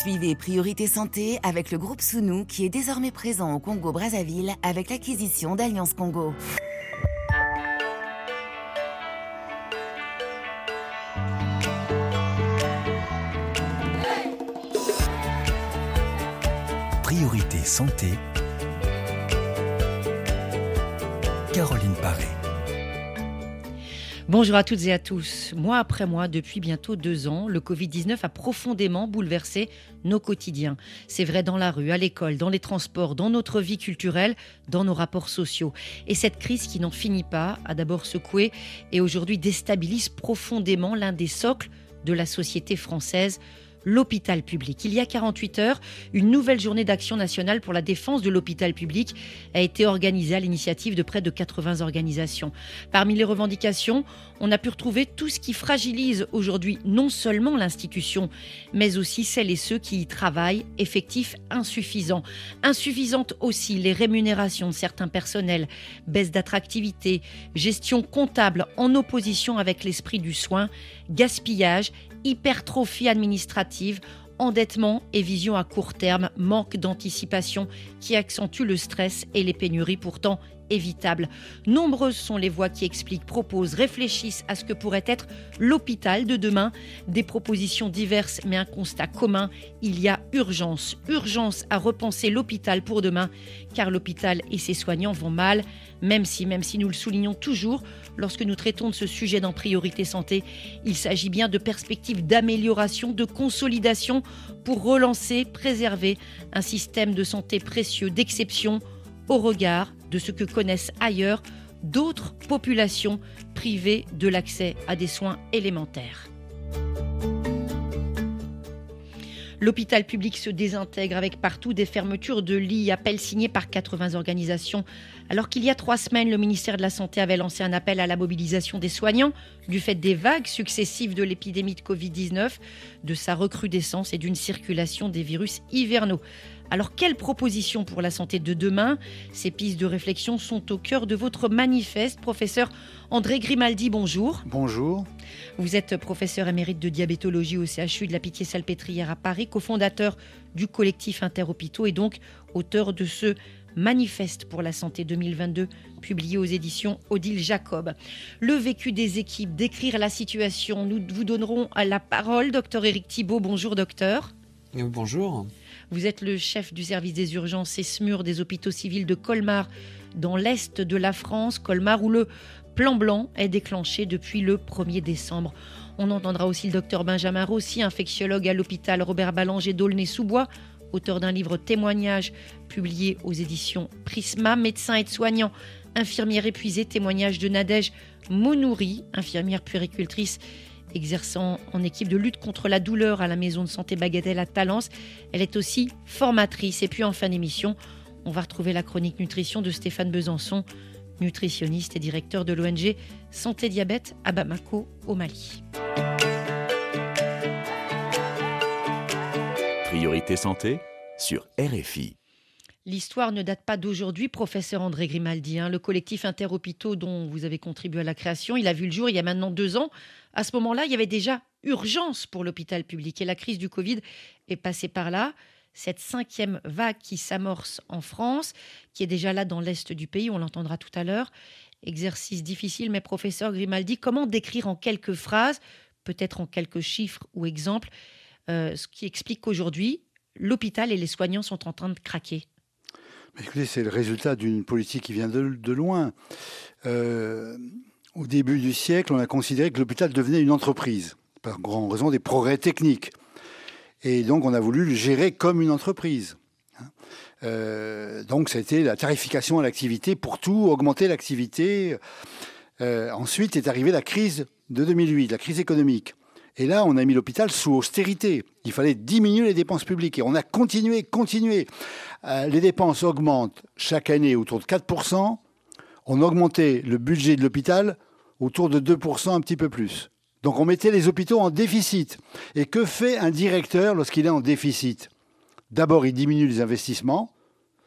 Suivez Priorité Santé avec le groupe Sounou qui est désormais présent au Congo-Brazzaville avec l'acquisition d'Alliance Congo. Priorité Santé. Caroline Paré. Bonjour à toutes et à tous. Mois après mois, depuis bientôt deux ans, le Covid-19 a profondément bouleversé nos quotidiens. C'est vrai dans la rue, à l'école, dans les transports, dans notre vie culturelle, dans nos rapports sociaux. Et cette crise qui n'en finit pas a d'abord secoué et aujourd'hui déstabilise profondément l'un des socles de la société française, l'hôpital public. Il y a 48 heures, une nouvelle journée d'action nationale pour la défense de l'hôpital public a été organisée à l'initiative de près de 80 organisations. Parmi les revendications, on a pu retrouver tout ce qui fragilise aujourd'hui non seulement l'institution, mais aussi celles et ceux qui y travaillent, effectifs insuffisants. Insuffisantes aussi les rémunérations de certains personnels, baisse d'attractivité, gestion comptable en opposition avec l'esprit du soin, gaspillage hypertrophie administrative, endettement et vision à court terme, manque d'anticipation qui accentue le stress et les pénuries. Pourtant évitables. Nombreuses sont les voix qui expliquent, proposent, réfléchissent à ce que pourrait être l'hôpital de demain. Des propositions diverses mais un constat commun, il y a urgence, urgence à repenser l'hôpital pour demain car l'hôpital et ses soignants vont mal, même si, même si nous le soulignons toujours, lorsque nous traitons de ce sujet dans Priorité Santé. Il s'agit bien de perspectives d'amélioration, de consolidation pour relancer, préserver un système de santé précieux, d'exception au regard de ce que connaissent ailleurs d'autres populations privées de l'accès à des soins élémentaires. L'hôpital public se désintègre avec partout des fermetures de lits, appels signés par 80 organisations. Alors qu'il y a trois semaines, le ministère de la Santé avait lancé un appel à la mobilisation des soignants du fait des vagues successives de l'épidémie de Covid-19, de sa recrudescence et d'une circulation des virus hivernaux. Alors, quelles propositions pour la santé de demain? Ces pistes de réflexion sont au cœur de votre manifeste. Professeur André Grimaldi, bonjour. Bonjour. Vous êtes professeur émérite de diabétologie au CHU de la Pitié-Salpêtrière à Paris, cofondateur du collectif Interhôpitaux et donc auteur de ce Manifeste pour la santé 2022, publié aux éditions Odile Jacob. Le vécu des équipes, décrire la situation. Nous vous donnerons la parole, docteur Éric Thibault. Bonjour, docteur. Bonjour. Vous êtes le chef du service des urgences et SMUR des hôpitaux civils de Colmar, dans l'est de la France, Colmar, où le plan blanc est déclenché depuis le 1er décembre. On entendra aussi le docteur Benjamin Rossi, infectiologue à l'hôpital Robert Ballanger d'Aulnay-sous-Bois, auteur d'un livre témoignage publié aux éditions Prisma, médecin et soignant, infirmière épuisée, témoignage de Nadège Monouri, infirmière puéricultrice exerçant en équipe de lutte contre la douleur à la maison de santé Bagatelle à Talence. Elle est aussi formatrice. Et puis en fin d'émission, on va retrouver la chronique nutrition de Stéphane Besançon, nutritionniste et directeur de l'ONG Santé Diabète à Bamako au Mali. Priorité santé sur RFI. L'histoire ne date pas d'aujourd'hui, professeur André Grimaldi. Hein. Le collectif Interhôpitaux dont vous avez contribué à la création, il a vu le jour il y a maintenant deux ans. À ce moment-là, il y avait déjà urgence pour l'hôpital public et la crise du Covid est passée par là. Cette cinquième vague qui s'amorce en France, qui est déjà là dans l'est du pays, on l'entendra tout à l'heure. Exercice difficile, mais professeur Grimaldi, comment décrire en quelques phrases, peut-être en quelques chiffres ou exemples, euh, ce qui explique qu'aujourd'hui, l'hôpital et les soignants sont en train de craquer? Écoutez, c'est le résultat d'une politique qui vient de, loin. Euh, au début du siècle, on a considéré que l'hôpital devenait une entreprise, par grande raison des progrès techniques. Et donc, on a voulu le gérer comme une entreprise. Hein. Euh, donc, c'était la tarification à l'activité pour tout, augmenter l'activité. Euh, ensuite est arrivée la crise de 2008, la crise économique. Et là, on a mis l'hôpital sous austérité. Il fallait diminuer les dépenses publiques. Et on a continué, continué. Euh, les dépenses augmentent chaque année autour de 4%. On augmentait le budget de l'hôpital autour de 2%, un petit peu plus. Donc on mettait les hôpitaux en déficit. Et que fait un directeur lorsqu'il est en déficit? D'abord, il diminue les investissements,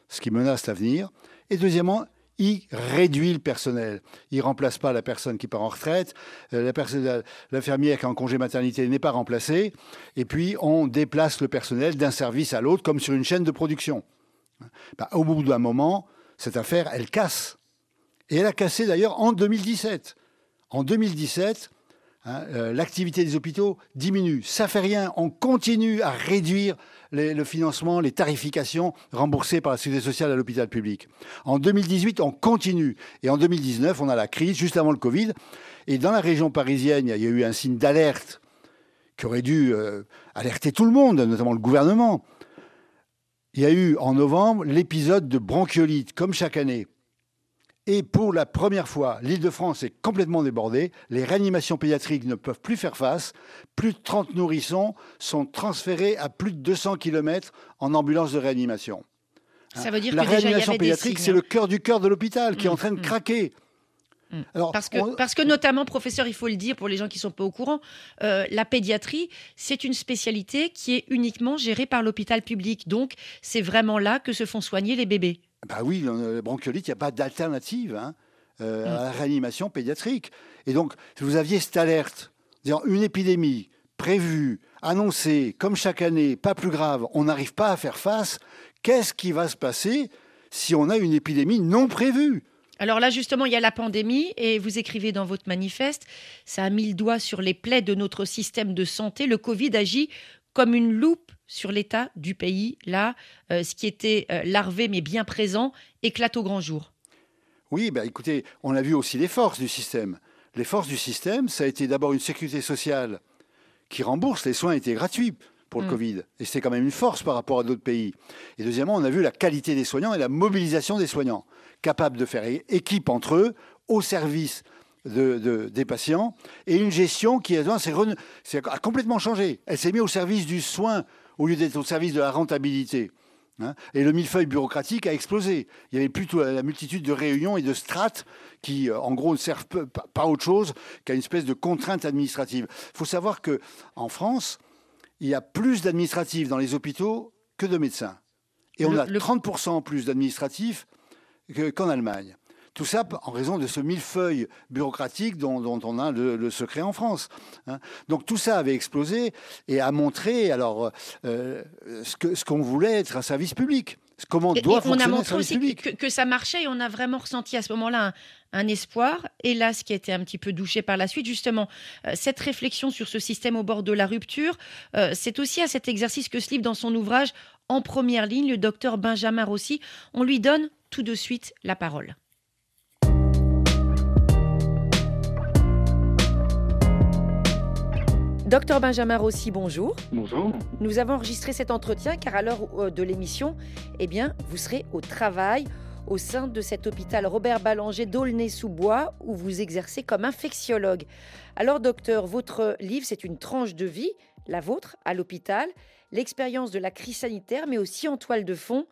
ce qui menace l'avenir. Et deuxièmement, il réduit le personnel. Il remplace pas la personne qui part en retraite, euh, l'infirmière qui est en congé maternité n'est pas remplacée, et puis on déplace le personnel d'un service à l'autre comme sur une chaîne de production. Bah, au bout d'un moment, cette affaire, elle casse. Et elle a cassé d'ailleurs en 2017. En 2017, hein, euh, l'activité des hôpitaux diminue. Ça fait rien. On continue à réduire le financement, les tarifications remboursées par la sécurité sociale à l'hôpital public. En 2018, on continue. Et en 2019, on a la crise, juste avant le Covid. Et dans la région parisienne, il y a eu un signe d'alerte qui aurait dû euh, alerter tout le monde, notamment le gouvernement. Il y a eu en novembre l'épisode de bronchiolite, comme chaque année. Et pour la première fois, l'île de France est complètement débordée. Les réanimations pédiatriques ne peuvent plus faire face. Plus de 30 nourrissons sont transférés à plus de 200 km en ambulance de réanimation. Ça veut dire la que réanimation déjà, pédiatrique, c'est le cœur du cœur de l'hôpital qui est en train de mmh. craquer. Mm. Alors, Parce que, on- parce que notamment, professeur, il faut le dire pour les gens qui ne sont pas au courant, euh, la pédiatrie, c'est une spécialité qui est uniquement gérée par l'hôpital public. Donc, c'est vraiment là que se font soigner les bébés. Bah oui, le bronchiolite, il n'y a pas d'alternative hein, euh, Mm. à la réanimation pédiatrique. Et donc, si vous aviez cette alerte, une épidémie prévue, annoncée, comme chaque année, pas plus grave, on n'arrive pas à faire face, qu'est-ce qui va se passer si on a une épidémie non prévue? Alors là, justement, il y a la pandémie et vous écrivez dans votre manifeste, ça a mis le doigt sur les plaies de notre système de santé. Le Covid agit comme une loupe sur l'état du pays. Là, euh, ce qui était euh, larvé mais bien présent éclate au grand jour. Oui, bah écoutez, on a vu aussi les forces du système. Les forces du système, ça a été d'abord une sécurité sociale qui rembourse, les soins étaient gratuits pour le Mm. Covid. Et c'est quand même une force par rapport à d'autres pays. Et deuxièmement, on a vu la qualité des soignants et la mobilisation des soignants, capables de faire équipe entre eux, au service de- de- des patients, et une gestion qui a complètement changé. Elle s'est mise au service du soin au lieu d'être au service de la rentabilité. Hein, et le millefeuille bureaucratique a explosé. Il y avait plutôt la, multitude de réunions et de strates qui, euh, en gros, ne servent pas, autre chose qu'à une espèce de contrainte administrative. Il faut savoir que en France, il y a plus d'administratifs dans les hôpitaux que de médecins. Et on a le- 30% plus d'administratifs que- qu'en Allemagne. Tout ça en raison de ce millefeuille bureaucratique dont, dont on a le, le secret en France. hein. Donc tout ça avait explosé et a montré alors euh, ce ce qu'on voulait être un service public. Comment Et- doit et on a fonctionner un montré service aussi public que, que ça marchait et on a vraiment ressenti à ce moment-là un, un espoir. Hélas, qui a été un petit peu douché par la suite. Justement, euh, cette réflexion sur ce système au bord de la rupture, euh, c'est aussi à cet exercice que se livre dans son ouvrage En première ligne le docteur Benjamin Rossi. On lui donne tout de suite la parole. Docteur Benjamin Rossi, bonjour. Bonjour. Nous avons enregistré cet entretien car à l'heure euh, de l'émission, eh bien, vous serez au travail au sein de cet hôpital Robert Ballanger d'Aulnay-sous-Bois où vous exercez comme infectiologue. Alors, docteur, votre livre, c'est une tranche de vie, la vôtre, à l'hôpital, l'expérience de la crise sanitaire, mais aussi en toile de fond,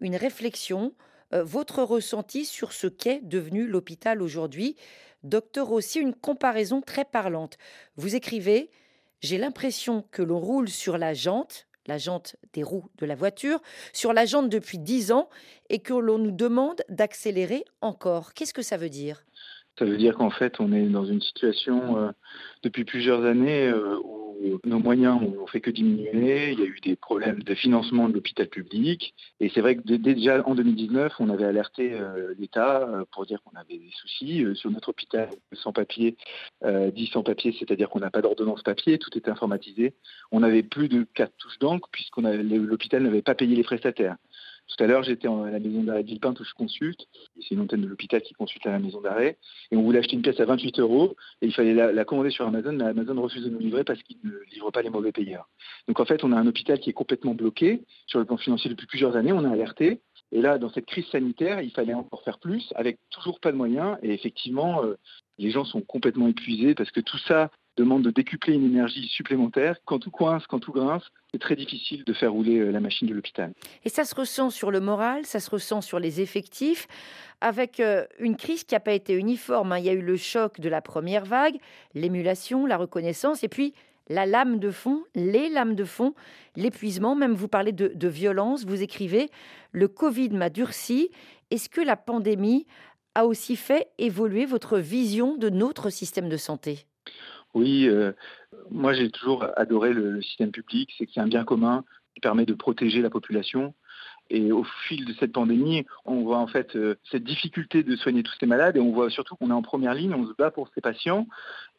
une réflexion, euh, votre ressenti sur ce qu'est devenu l'hôpital aujourd'hui. Docteur, aussi une comparaison très parlante. Vous écrivez j'ai l'impression que l'on roule sur la jante, la jante des roues de la voiture, sur la jante depuis 10 ans et que l'on nous demande d'accélérer encore. Qu'est-ce que ça veut dire? Ça veut dire qu'en fait, on est dans une situation euh, depuis plusieurs années euh, où nos moyens n'ont fait que diminuer. Il y a eu des problèmes de financement de l'hôpital public. Et c'est vrai que dé- déjà en 2019, on avait alerté euh, l'État euh, pour dire qu'on avait des soucis euh, sur notre hôpital sans papier. Euh, dit sans papier, c'est-à-dire qu'on n'a pas d'ordonnance papier, tout est informatisé. On n'avait plus de quatre touches d'encre puisqu'on avait- l'hôpital n'avait pas payé les prestataires. Tout à l'heure, j'étais à la maison d'arrêt de où je consulte. C'est une antenne de l'hôpital qui consulte à la maison d'arrêt. Et on voulait acheter une pièce à 28 euros. Et il fallait la, la commander sur Amazon. Mais Amazon refuse de nous livrer parce qu'il ne livre pas les mauvais payeurs. Donc en fait, on a un hôpital qui est complètement bloqué sur le plan financier depuis plusieurs années. On a alerté. Et là, dans cette crise sanitaire, il fallait encore faire plus avec toujours pas de moyens. Et effectivement, euh, les gens sont complètement épuisés parce que tout ça demande de décupler une énergie supplémentaire. Quand tout coince, quand tout grince, c'est très difficile de faire rouler euh, la machine de l'hôpital. Et ça se ressent sur le moral, ça se ressent sur les effectifs, avec euh, une crise qui n'a pas été uniforme. hein. Il y a eu le choc de la première vague, l'émulation, la reconnaissance, et puis la lame de fond, les lames de fond, l'épuisement. Même vous parlez de, de violence, vous écrivez Le Covid m'a durci Est-ce que la pandémie a aussi fait évoluer votre vision de notre système de santé? Oui, euh, moi j'ai toujours adoré le, système public, c'est que c'est un bien commun qui permet de protéger la population. Et au fil de cette pandémie, on voit en fait euh, cette difficulté de soigner tous ces malades et on voit surtout qu'on est en première ligne, on se bat pour ces patients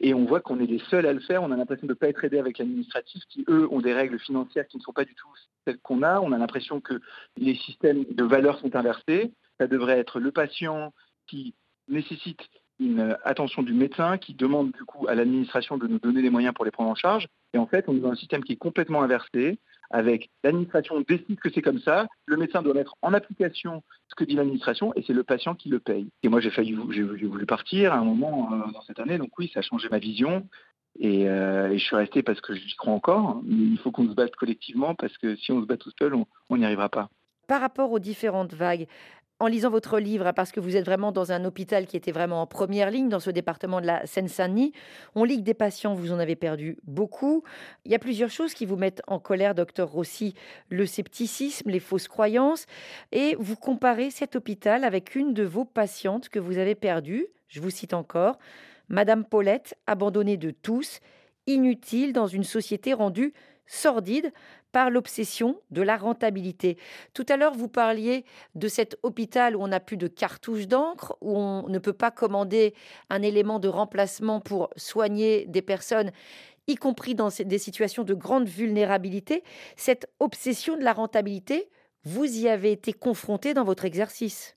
et on voit qu'on est les seuls à le faire. On a l'impression de ne pas être aidé avec l'administratif qui, eux, ont des règles financières qui ne sont pas du tout celles qu'on a. On a l'impression que les systèmes de valeurs sont inversés. Ça devrait être le patient qui nécessite une attention du médecin qui demande du coup à l'administration de nous donner les moyens pour les prendre en charge. Et en fait, on est dans un système qui est complètement inversé, avec l'administration décide que c'est comme ça, le médecin doit mettre en application ce que dit l'administration et c'est le patient qui le paye. Et moi, j'ai failli, j'ai voulu partir à un moment euh, dans cette année, donc oui, ça a changé ma vision. Et, euh, je suis resté parce que j'y crois encore, il faut qu'on se batte collectivement parce que si on se bat tout seul, on n'y arrivera pas. Par rapport aux différentes vagues, en lisant votre livre, hein, parce que vous êtes vraiment dans un hôpital qui était vraiment en première ligne dans ce département de la Seine-Saint-Denis, on lit que des patients, vous en avez perdu beaucoup. Il y a plusieurs choses qui vous mettent en colère, docteur Rossi, le scepticisme, les fausses croyances, et vous comparez cet hôpital avec une de vos patientes que vous avez perdue, je vous cite encore, Madame Paulette, abandonnée de tous, inutile dans une société rendue sordide par l'obsession de la rentabilité. Tout à l'heure, vous parliez de cet hôpital où on n'a plus de cartouches d'encre, où on ne peut pas commander un élément de remplacement pour soigner des personnes y compris dans des situations de grande vulnérabilité. Cette obsession de la rentabilité, vous y avez été confronté dans votre exercice?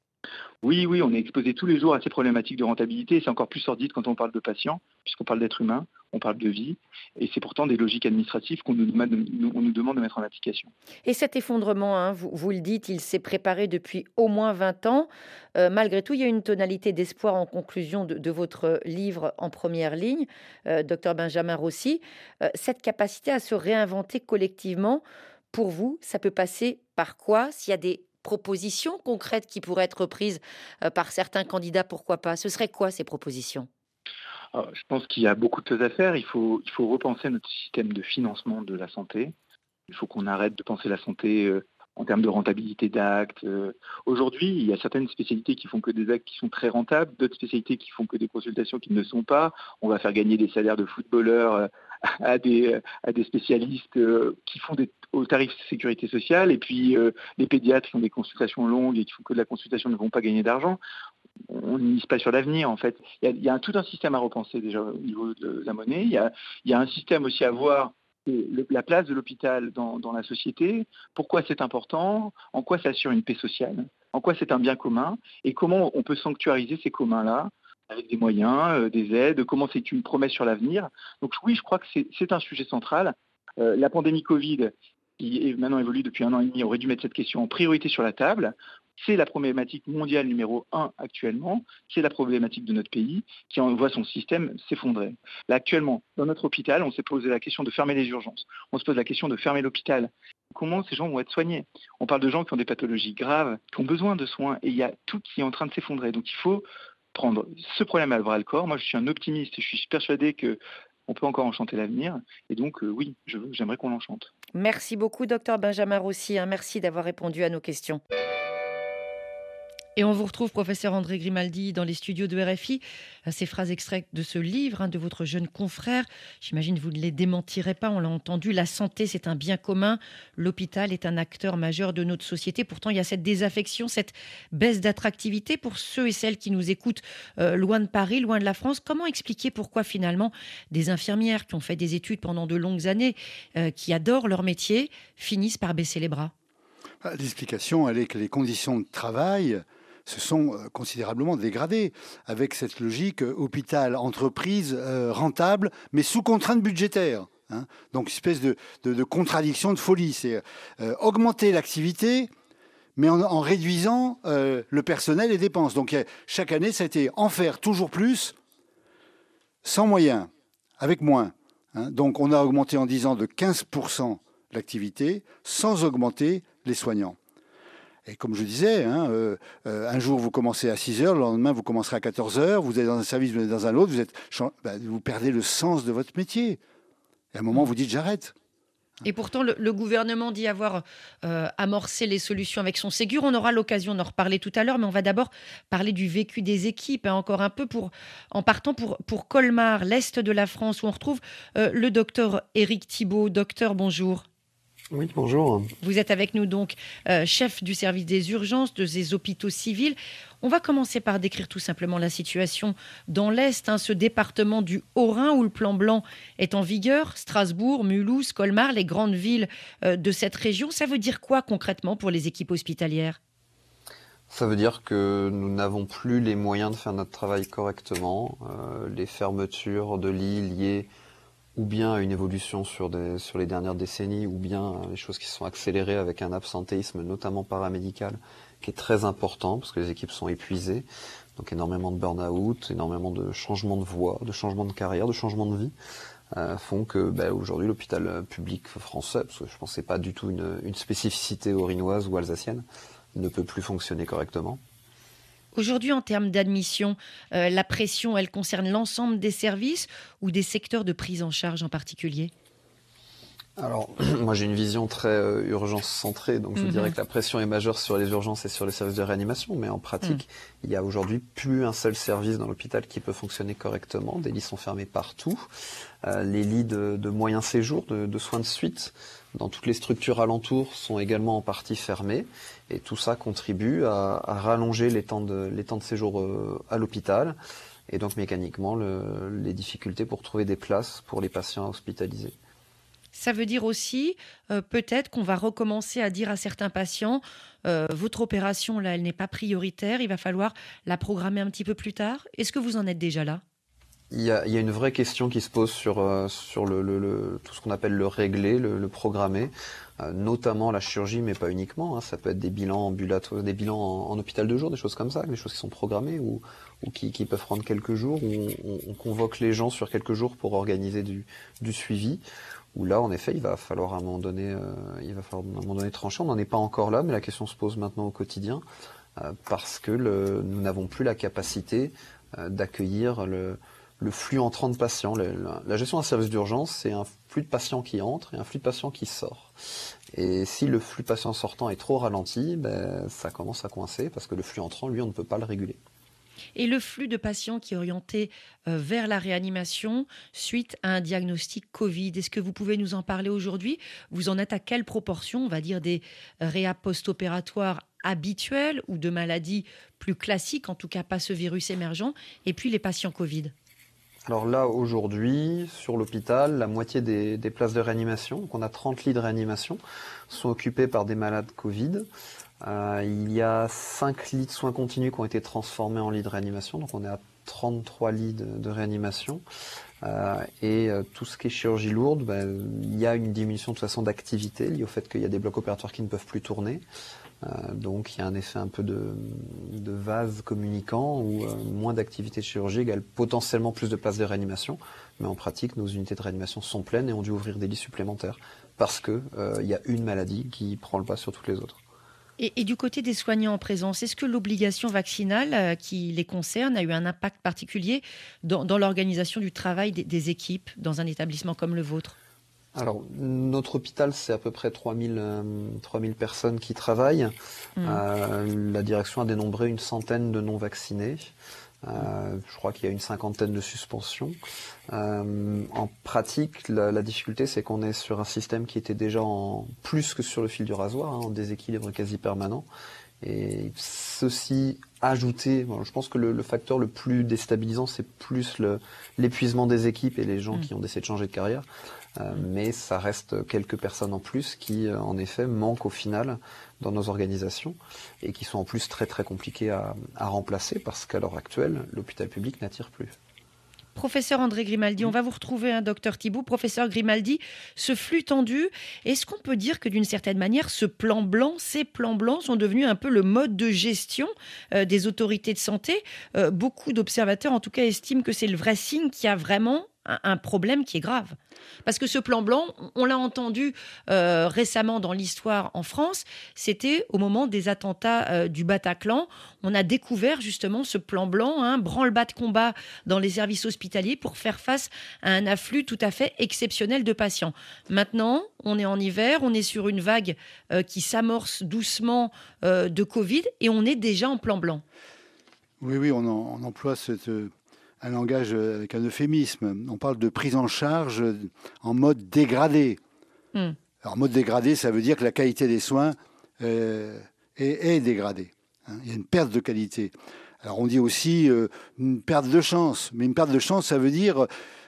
Oui, oui, on est exposé tous les jours à ces problématiques de rentabilité. C'est encore plus sordide quand on parle de patients, puisqu'on parle d'êtres humains, on parle de vie. Et c'est pourtant des logiques administratives qu'on nous, demande de mettre en application. Et cet effondrement, hein, vous, le dites, il s'est préparé depuis au moins 20 ans. Euh, malgré tout, il y a une tonalité d'espoir en conclusion de, votre livre en première ligne, euh, docteur Benjamin Rossi. Euh, cette capacité à se réinventer collectivement, pour vous, ça peut passer par quoi? S'il y a des propositions concrètes qui pourraient être prises par certains candidats, pourquoi pas? Ce serait quoi ces propositions? Je pense qu'il y a beaucoup de choses à faire. Il faut, repenser notre système de financement de la santé. Il faut qu'on arrête de penser la santé euh, en termes de rentabilité d'actes. Euh. Aujourd'hui, il y a certaines spécialités qui font que des actes qui sont très rentables, d'autres spécialités qui font que des consultations qui ne le sont pas. On va faire gagner des salaires de footballeurs à des, à des spécialistes qui font des au tarif de sécurité sociale, et puis euh, les pédiatres qui font des consultations longues et qui font que de la consultation ne vont pas gagner d'argent. On ne pas sur l'avenir, en fait. Il y, a, tout un système à repenser déjà au niveau de la monnaie. Il y a, un système aussi à voir la place de l'hôpital dans, la société, pourquoi c'est important, en quoi ça assure une paix sociale, en quoi c'est un bien commun, et comment on peut sanctuariser ces communs-là avec des moyens, euh, des aides, comment c'est une promesse sur l'avenir. Donc oui, je crois que c'est un sujet central. Euh, la pandémie Covid, qui est maintenant évolue depuis un an et demi, aurait dû mettre cette question en priorité sur la table. C'est la problématique mondiale numéro un actuellement. C'est la problématique de notre pays qui voit son système s'effondrer. Là, actuellement, dans notre hôpital, on s'est posé la question de fermer les urgences. On se pose la question de fermer l'hôpital. Comment ces gens vont être soignés? On parle de gens qui ont des pathologies graves, qui ont besoin de soins, et il y a tout qui est en train de s'effondrer. Donc il faut prendre ce problème à bras le corps. Moi, je suis un optimiste. Je suis persuadé que on peut encore enchanter l'avenir. Et donc, euh, oui, j'aimerais qu'on l'enchante. Merci beaucoup, docteur Benjamin Rossi. Hein. merci d'avoir répondu à nos questions. Et on vous retrouve, professeur André Grimaldi, dans les studios de RFI. Ces phrases extraites de ce livre hein, de votre jeune confrère, j'imagine vous ne les démentirez pas, on l'a entendu, la santé c'est un bien commun, l'hôpital est un acteur majeur de notre société. Pourtant, il y a cette désaffection, cette baisse d'attractivité pour ceux et celles qui nous écoutent euh, loin de Paris, loin de la France. Comment expliquer pourquoi finalement des infirmières qui ont fait des études pendant de longues années, euh, qui adorent leur métier, finissent par baisser les bras? Ah, L'explication, elle est que les conditions de travail se sont euh, considérablement dégradés avec cette logique euh, hôpital, entreprise euh, rentable, mais sous contrainte budgétaire. Hein. Donc, espèce de, contradiction, de folie. C'est augmenter l'activité, mais en, réduisant le personnel et dépenses. Donc, chaque année, ça a été en faire toujours plus, sans moyens, avec moins. Hein. Donc, on a augmenté en 10 ans de 15% l'activité, sans augmenter les soignants. Et comme je disais, hein, euh, euh, un jour vous commencez à 6 heures, le lendemain vous commencerez à 14 heures, vous êtes dans un service, vous êtes dans un autre, vous, êtes, bah, vous perdez le sens de votre métier. Et à un moment vous dites j'arrête. Et pourtant, le, gouvernement dit avoir euh, amorcé les solutions avec son Ségur. On aura l'occasion d'en reparler tout à l'heure, mais on va d'abord parler du vécu des équipes, hein, encore un peu en partant pour, pour Colmar, l'Est de la France, où on retrouve le docteur Éric Thibault. Docteur, bonjour. Oui, bonjour. Vous êtes avec nous donc euh, chef du service des urgences de ces hôpitaux civils. On va commencer par décrire tout simplement la situation dans l'Est, hein, ce département du Haut-Rhin où le plan blanc est en vigueur. Strasbourg, Mulhouse, Colmar, les grandes villes euh, de cette région. Ça veut dire quoi concrètement pour les équipes hospitalières? Ça veut dire que nous n'avons plus les moyens de faire notre travail correctement. Euh, les fermetures de lits liées ou bien une évolution sur, les dernières décennies, ou bien les choses qui se sont accélérées avec un absentéisme, notamment paramédical, qui est très important, parce que les équipes sont épuisées. Donc énormément de burn-out, énormément de changements de voie, de changements de carrière, de changements de vie, euh, font que ben, aujourd'hui l'hôpital public français, parce que je pense que pas du tout une, une spécificité orinoise ou alsacienne, ne peut plus fonctionner correctement. Aujourd'hui, en termes d'admission, euh, la pression, elle concerne l'ensemble des services ou des secteurs de prise en charge en particulier? Alors, moi j'ai une vision très euh, urgence centrée, donc je mhm. dirais que la pression est majeure sur les urgences et sur les services de réanimation, mais en pratique, mhm. il y a aujourd'hui plus un seul service dans l'hôpital qui peut fonctionner correctement. Des lits sont fermés partout. Euh, les lits de, de moyen séjour, de, de, soins de suite, dans toutes les structures alentours, sont également en partie fermés. Et tout ça contribue à, rallonger les temps de, les temps de séjour euh, à l'hôpital, et donc mécaniquement le, les difficultés pour trouver des places pour les patients hospitalisés. Ça veut dire aussi euh, peut-être qu'on va recommencer à dire à certains patients euh, votre opération là, elle n'est pas prioritaire, il va falloir la programmer un petit peu plus tard. Est-ce que vous en êtes déjà là? Il y, a, une vraie question qui se pose sur, euh, tout ce qu'on appelle le réglé, le, le programmé, notamment la chirurgie, mais pas uniquement. Hein. ça peut être des bilans ambulatoires, des bilans en, hôpital de jour, des choses comme ça, des choses qui sont programmées ou, qui, peuvent prendre quelques jours, où on, on, convoque les gens sur quelques jours pour organiser du, suivi où là, en effet, il va falloir à un moment donné, euh, il va falloir à un moment donné trancher. On n'en est pas encore là, mais la question se pose maintenant au quotidien euh, parce que nous n'avons plus la capacité euh, d'accueillir le, le, flux entrant de patients. La, gestion d'un service d'urgence, c'est un flux de patients qui entre et un flux de patients qui sort. Et si le flux de patients sortant est trop ralenti, ben, ça commence à coincer parce que le flux entrant, lui, on ne peut pas le réguler et le flux de patients qui est orienté euh, vers la réanimation suite à un diagnostic Covid. Est-ce que vous pouvez nous en parler aujourd'hui? Vous en êtes à quelle proportion, on va dire, des réa post-opératoires habituels ou de maladies plus classiques, en tout cas pas ce virus émergent, et puis les patients Covid? Alors là, aujourd'hui, sur l'hôpital, la moitié des, places de réanimation, donc on a 30 lits de réanimation, sont occupés par des malades Covid. Euh, il y a 5 lits de soins continus qui ont été transformés en lits de réanimation, donc on est à 33 lits de, réanimation. Euh, et euh, tout ce qui est chirurgie lourde, ben, il y a une diminution de façon d'activité liée au fait qu'il y a des blocs opératoires qui ne peuvent plus tourner. Donc il y a un effet un peu de, de vase communicant où moins d'activité de chirurgie égale potentiellement plus de places de réanimation. Mais en pratique, nos unités de réanimation sont pleines et ont dû ouvrir des lits supplémentaires parce qu'il il y a une maladie qui prend le pas sur toutes les autres. Et, du côté des soignants en présence, est-ce que l'obligation vaccinale euh, qui les concerne a eu un impact particulier dans, l'organisation du travail des, équipes dans un établissement comme le vôtre? Alors, notre hôpital, c'est à peu près 3000, 3000 euh, personnes qui travaillent. Mmh. Euh, la direction a dénombré une centaine de non-vaccinés. Euh, je crois qu'il y a une cinquantaine de suspensions. Euh, en pratique, la, difficulté, c'est qu'on est sur un système qui était déjà en plus que sur le fil du rasoir, hein, en déséquilibre quasi permanent. Et ceci ajouté, je pense que le, facteur le plus déstabilisant, c'est plus l'épuisement des équipes et les gens mm. qui ont décidé de changer de carrière. Euh, mais ça reste quelques personnes en plus qui, en effet, manquent au final dans nos organisations et qui sont en plus très très compliqués à, remplacer parce qu'à l'heure actuelle, l'hôpital public n'attire plus. Professeur André Grimaldi, on va vous retrouver, un hein, docteur Thibault. Professeur Grimaldi, ce flux tendu, est-ce qu'on peut dire que d'une certaine manière, ce plan blanc, ces plans blancs sont devenus un peu le mode de gestion euh, des autorités de santé? Euh, Beaucoup d'observateurs, en tout cas, estiment que c'est le vrai signe qu'il y a vraiment un, problème qui est grave. Parce que ce plan blanc, on l'a entendu euh, récemment dans l'histoire en France, c'était au moment des attentats euh, du Bataclan. On a découvert justement ce plan blanc, hein, branle-bas de combat dans les services hospitaliers pour faire face à un afflux tout à fait exceptionnel de patients. Maintenant, on est en hiver, on est sur une vague euh, qui s'amorce doucement de Covid et on est déjà en plan blanc. Oui, oui, on, emploie un langage avec un euphémisme. On parle de prise en charge en mode dégradé. Hmm. Alors, mode dégradé, ça veut dire que la qualité des soins euh, est, dégradée. Hein. Il y a une perte de qualité. Alors, on dit aussi euh, une perte de chance. Mais une perte de chance, ça veut dire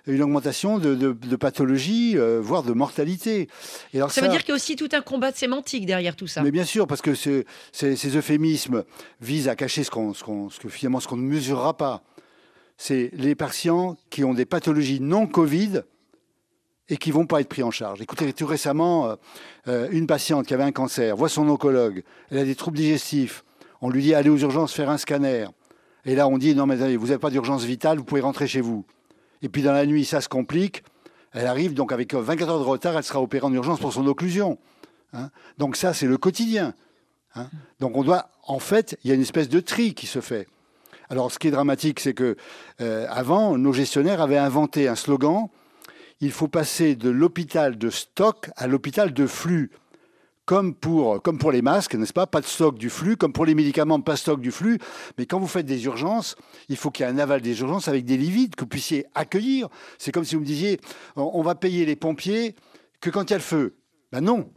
une augmentation de, de, pathologie, euh, voire de mortalité. Et alors ça, veut dire qu'il y a aussi tout un combat de sémantique derrière tout ça. Mais bien sûr, parce que ces, euphémismes visent à cacher ce, qu'on, ce, ce que finalement ce qu'on ne mesurera pas. C'est les patients qui ont des pathologies non Covid et qui vont pas être pris en charge. Écoutez, tout récemment, euh, euh, une patiente qui avait un cancer voit son oncologue, elle a des troubles digestifs. On lui dit allez aux urgences faire un scanner. Et là, on dit non, mais vous n'avez pas d'urgence vitale, vous pouvez rentrer chez vous. Et puis dans la nuit, ça se complique. Elle arrive donc avec 24 heures de retard, elle sera opérée en urgence pour son occlusion. Hein. donc ça, c'est le quotidien. Hein. donc on doit, en fait, il y a une espèce de tri qui se fait. Alors ce qui est dramatique, c'est que euh, avant, nos gestionnaires avaient inventé un slogan il faut passer de l'hôpital de stock à l'hôpital de flux. Comme pour, comme pour les masques, n'est-ce pas? Pas de stock du flux, comme pour les médicaments, pas de stock du flux. Mais quand vous faites des urgences, il faut qu'il y ait un aval des urgences avec des lits vides que vous puissiez accueillir. C'est comme si vous me disiez, on va payer les pompiers que quand il y a le feu. Ben non,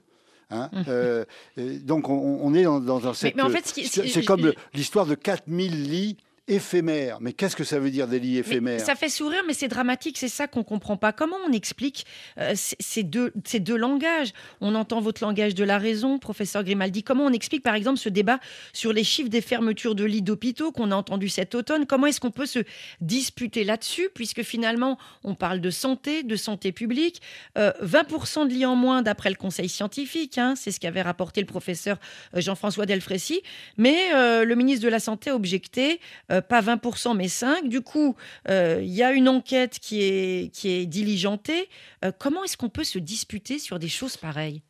hein. euh, donc on, est dans, un secteur. Mais, en fait, c'est comme l'histoire de 4000 lits éphémère. Mais qu'est-ce que ça veut dire des lits éphémères Ça fait sourire, mais c'est dramatique. C'est ça qu'on comprend pas. Comment on explique euh, ces, deux, ces deux langages? On entend votre langage de la raison, professeur Grimaldi. Comment on explique, par exemple, ce débat sur les chiffres des fermetures de lits d'hôpitaux qu'on a entendu cet automne? Comment est-ce qu'on peut se disputer là-dessus, puisque finalement, on parle de santé, de santé publique 20% euh, de lits en moins d'après le Conseil scientifique, hein, c'est ce qu'avait rapporté le professeur euh, Jean-François Delfrécy. Mais le ministre de la Santé a objecté euh, pas 20%, mais 5%. Du coup, euh, il y a une enquête qui est, qui est diligentée. Euh, comment est-ce qu'on peut se disputer sur des choses pareilles?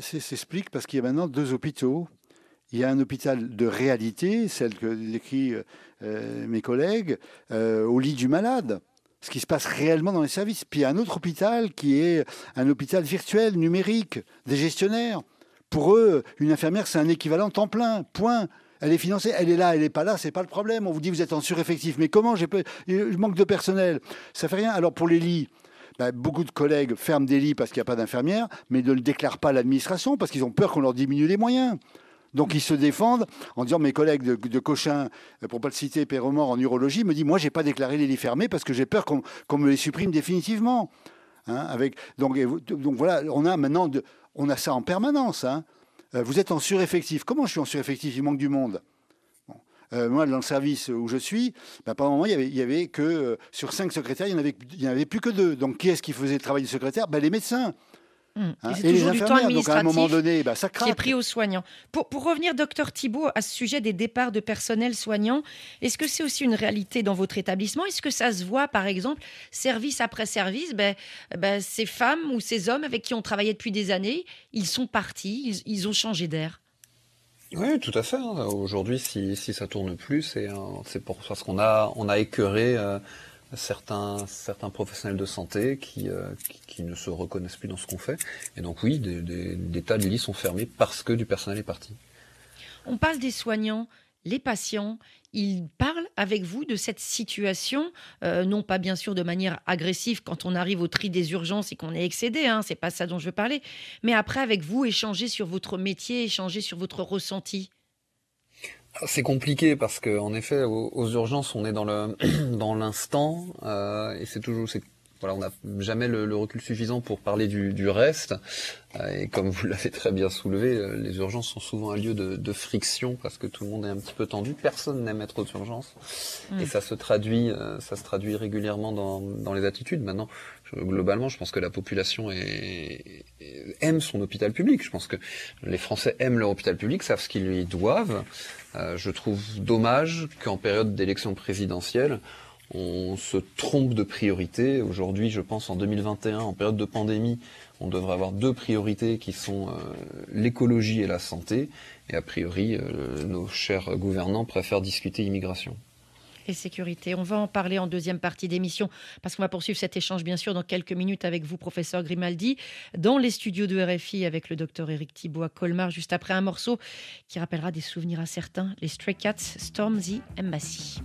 Ça s'explique parce qu'il y a maintenant deux hôpitaux. Il y a un hôpital de réalité, celle que décrivent mes collègues, au lit du malade ce qui se passe réellement dans les services. Puis il y a un autre hôpital qui est un hôpital virtuel, numérique, des gestionnaires. Pour eux, une infirmière, c'est un équivalent temps plein, point. Elle est financée, elle est là, elle n'est pas là, c'est pas le problème. On vous dit vous êtes en sureffectif, mais comment je manque de personnel, ça fait rien. Alors pour les lits, bah, beaucoup de collègues ferment des lits parce qu'il n'y a pas d'infirmières, mais ne le déclarent pas à l'administration parce qu'ils ont peur qu'on leur diminue les moyens. Donc ils se défendent en disant mes collègues de, Cochin, euh, pour pas le citer, Péromort en urologie, me dit moi j'ai pas déclaré les lits fermés parce que j'ai peur qu'on me les supprime définitivement. Hein, donc, voilà, on a maintenant ça en permanence. Hein. Euh, vous êtes en sureffectif. Comment je suis en sureffectif? Il manque du monde. Euh, moi, dans le service où je suis, ben, pendant un moment, il n'y avait, que euh, sur cinq secrétaires, il n'y en, avait plus que deux. Donc, qui est-ce qui faisait le travail de secrétaire? Ben, Les médecins. Mmh. Hein, et, les du temps administratif à un moment donné, bah, ça qui est pris aux soignants. Pour, pour revenir, docteur Thibault, à ce sujet des départs de personnel soignant, est-ce que c'est aussi une réalité dans votre établissement? Est-ce que ça se voit, par exemple, service après service ben, ben, Ces femmes ou ces hommes avec qui on travaillait depuis des années, ils sont partis, ils, ont changé d'air? Oui, tout à fait. Hein. Aujourd'hui, si, si ça tourne plus, c'est pour parce qu'on a on a écœuré euh, certains, certains professionnels de santé qui, euh, qui, ne se reconnaissent plus dans ce qu'on fait. Et donc oui, des, des, tas de lits sont fermés parce que du personnel est parti. On parle des soignants, les patients, ils parlent avec vous de cette situation, euh, non pas bien sûr de manière agressive quand on arrive au tri des urgences et qu'on est excédé, hein, c'est pas ça dont je veux parler, mais après avec vous échanger sur votre métier, échanger sur votre ressenti. C'est compliqué parce que en effet, aux, urgences, on est dans le dans l'instant euh, et c'est toujours c'est voilà, on n'a jamais le, recul suffisant pour parler du, du reste. Euh, et comme vous l'avez très bien soulevé, euh, les urgences sont souvent un lieu de, de, friction parce que tout le monde est un petit peu tendu. Personne n'aime être aux urgences, et ça se traduit, ça se traduit régulièrement dans, dans les attitudes. Maintenant, globalement, je pense que la population aime son hôpital public. Je pense que les Français aiment leur hôpital public, savent ce qu'ils lui doivent. Euh, je trouve dommage qu'en période d'élection présidentielle, on se trompe de priorité. Aujourd'hui, je pense en 2021, en période de pandémie, on devrait avoir deux priorités qui sont euh, l'écologie et la santé. Et a priori, euh, nos chers gouvernants préfèrent discuter immigration sécurité. On va en parler en deuxième partie d'émission parce qu'on va poursuivre cet échange bien sûr dans quelques minutes avec vous, professeur Grimaldi, dans les studios de RFI avec le docteur Eric Thibault à Colmar, juste après un morceau qui rappellera des souvenirs à certains, les Stray Cats, Stormzy, Embassy.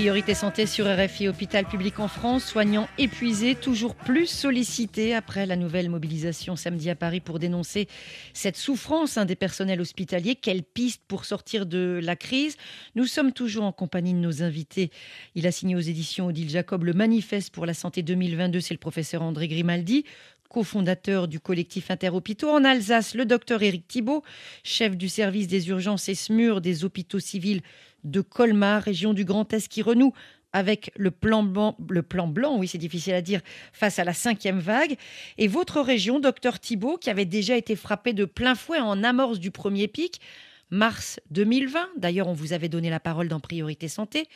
Priorité santé sur RFI Hôpital public en France, soignants épuisés, toujours plus sollicités après la nouvelle mobilisation samedi à Paris pour dénoncer cette souffrance hein, des personnels hospitaliers. Quelle piste pour sortir de la crise? Nous sommes toujours en compagnie de nos invités. Il a signé aux éditions Odile Jacob le manifeste pour la santé 2022, c'est le professeur André Grimaldi cofondateur du collectif Interhôpitaux. En Alsace, le docteur Éric Thibault, chef du service des urgences et SMUR des hôpitaux civils de Colmar, région du Grand Est, qui renoue avec le plan blanc, le plan blanc, oui, c'est difficile à dire, face à la cinquième vague. Et votre région, docteur Thibault, qui avait déjà été frappée de plein fouet en amorce du premier pic, mars 2020. D'ailleurs, on vous avait donné la parole dans Priorité Santé,